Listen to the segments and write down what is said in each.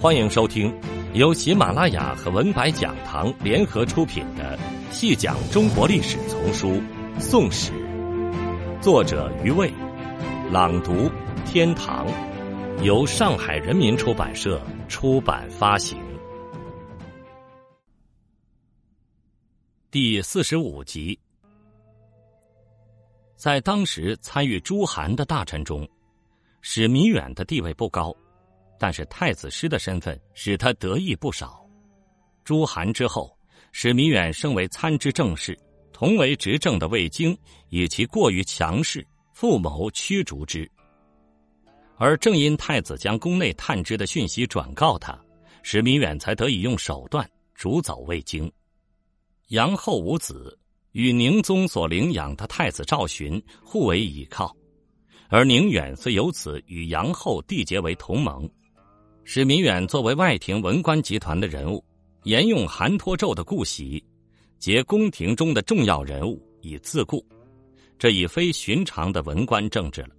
欢迎收听由喜马拉雅和文白讲堂联合出品的《细讲中国历史丛书·宋史》，作者余卫，朗读天堂，由上海人民出版社出版发行。第四十五集，在当时参与朱韩的大臣中，史弥远的地位不高。但是太子师的身份使他得意不少。朱韩之后，史弥远升为参知政事，同为执政的魏京以其过于强势，复谋驱逐之。而正因太子将宫内探知的讯息转告他，史弥远才得以用手段逐走魏京。杨后无子，与宁宗所领养的太子赵洵互为倚靠，而宁远虽由此与杨后缔结为同盟。史弥远作为外廷文官集团的人物，沿用韩托胄的故习，结宫廷中的重要人物以自固，这已非寻常的文官政治了。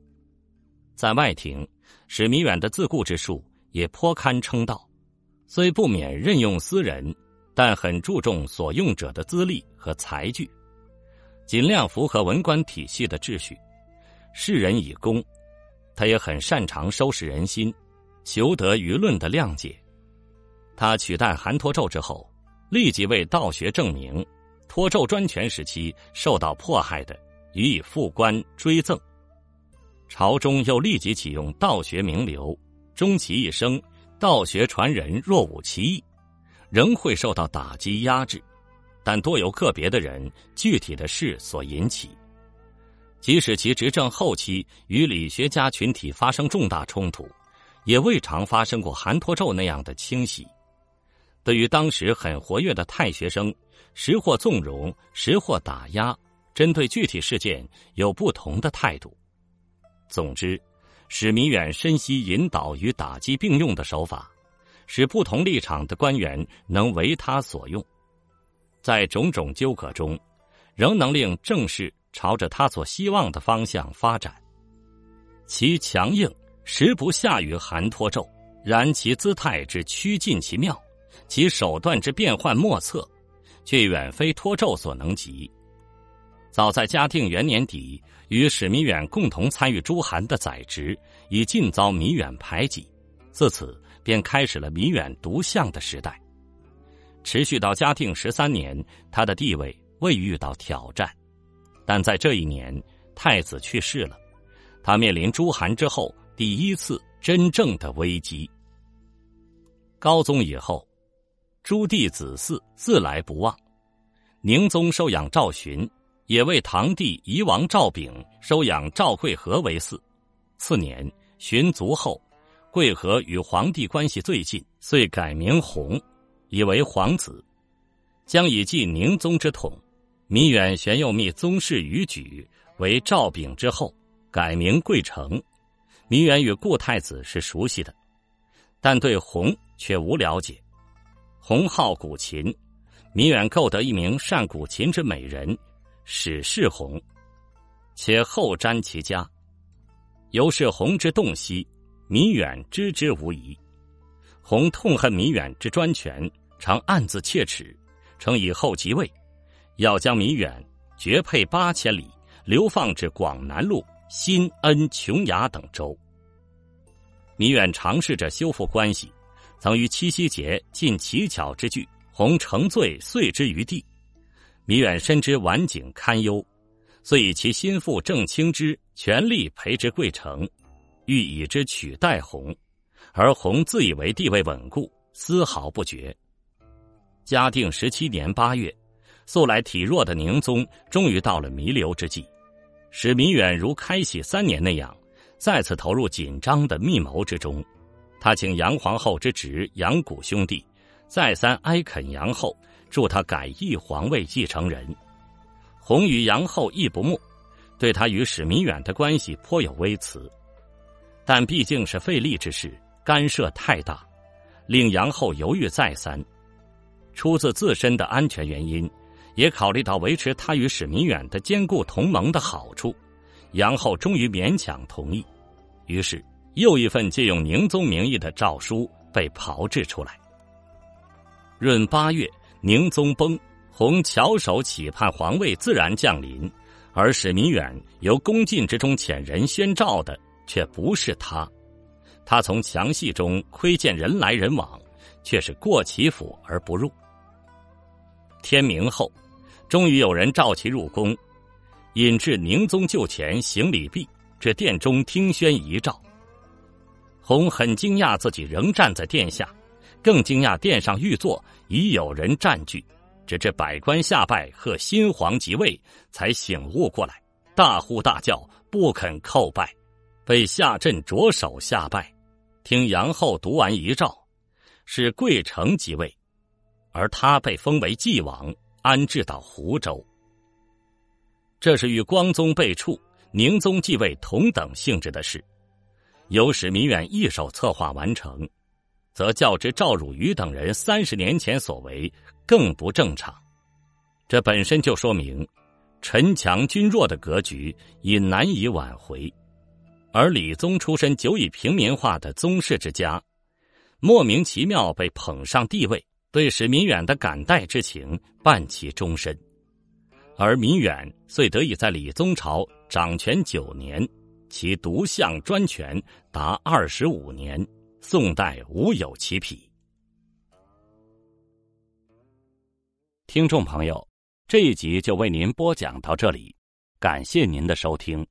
在外廷，史弥远的自固之术也颇堪称道，虽不免任用私人，但很注重所用者的资历和才具，尽量符合文官体系的秩序，世人以公。他也很擅长收拾人心。求得舆论的谅解，他取代韩托胄之后，立即为道学证明，托胄专权时期受到迫害的，予以复官追赠。朝中又立即启用道学名流，终其一生，道学传人若无其意，仍会受到打击压制，但多由个别的人具体的事所引起。即使其执政后期与理学家群体发生重大冲突。也未尝发生过韩托胄那样的清洗。对于当时很活跃的太学生，时或纵容，时或打压，针对具体事件有不同的态度。总之，史弥远深悉引导与打击并用的手法，使不同立场的官员能为他所用，在种种纠葛中，仍能令政事朝着他所希望的方向发展。其强硬。实不下于韩托胄，然其姿态之趋近其妙，其手段之变幻莫测，却远非托胄所能及。早在嘉定元年底，与史弥远共同参与朱韩的宰执，已尽遭弥远排挤，自此便开始了弥远独相的时代。持续到嘉定十三年，他的地位未遇到挑战，但在这一年，太子去世了，他面临朱韩之后。第一次真正的危机。高宗以后，朱棣子嗣自来不忘。宁宗收养赵洵，也为堂弟夷王赵昺收养赵贵和为嗣。次年，洵卒后，贵和与皇帝关系最近，遂改名弘，以为皇子，将以继宁宗之统。弥远玄又密宗室于举为赵昺之后，改名贵成。弥远与顾太子是熟悉的，但对弘却无了解。弘好古琴，弥远购得一名善古琴之美人，史氏弘，且后瞻其家。由是弘之洞悉，弥远知之无疑。弘痛恨弥远之专权，常暗自切齿，称以后即位，要将弥远绝配八千里，流放至广南路。新恩、琼崖等州，弥远尝试着修复关系，曾于七夕节尽奇巧之具，洪承罪碎之于地。弥远深知晚景堪忧，遂以其心腹郑清之全力培植贵城，欲以之取代洪，而洪自以为地位稳固，丝毫不觉。嘉定十七年八月，素来体弱的宁宗终于到了弥留之际。使弥远如开禧三年那样，再次投入紧张的密谋之中。他请杨皇后之侄杨谷兄弟，再三哀恳杨后，助他改易皇位继承人。洪与杨后亦不睦，对他与史弥远的关系颇有微词。但毕竟是费力之事，干涉太大，令杨后犹豫再三。出自自身的安全原因。也考虑到维持他与史弥远的坚固同盟的好处，杨后终于勉强同意。于是，又一份借用宁宗名义的诏书被炮制出来。闰八月，宁宗崩，洪翘首企盼皇位，自然降临。而史弥远由宫禁之中遣人宣召的，却不是他。他从墙隙中窥见人来人往，却是过其府而不入。天明后，终于有人召其入宫，引至宁宗旧前行礼毕，至殿中听宣遗诏。洪很惊讶自己仍站在殿下，更惊讶殿上御座已有人占据。直至百官下拜贺新皇即位，才醒悟过来，大呼大叫，不肯叩拜，被下镇着手下拜。听杨后读完遗诏，是贵城即位，而他被封为纪王，安置到湖州。这是与光宗被黜、宁宗继位同等性质的事，由史弥远一手策划完成，则较之赵汝愚等人三十年前所为。更不正常，这本身就说明臣强君弱的格局已难以挽回。而李宗出身久已平民化的宗室之家，莫名其妙被捧上帝位，对史弥远的感戴之情伴其终身。而弥远遂得以在李宗朝掌权九年，其独相专权达二十五年，宋代无有其匹。听众朋友，这一集就为您播讲到这里，感谢您的收听。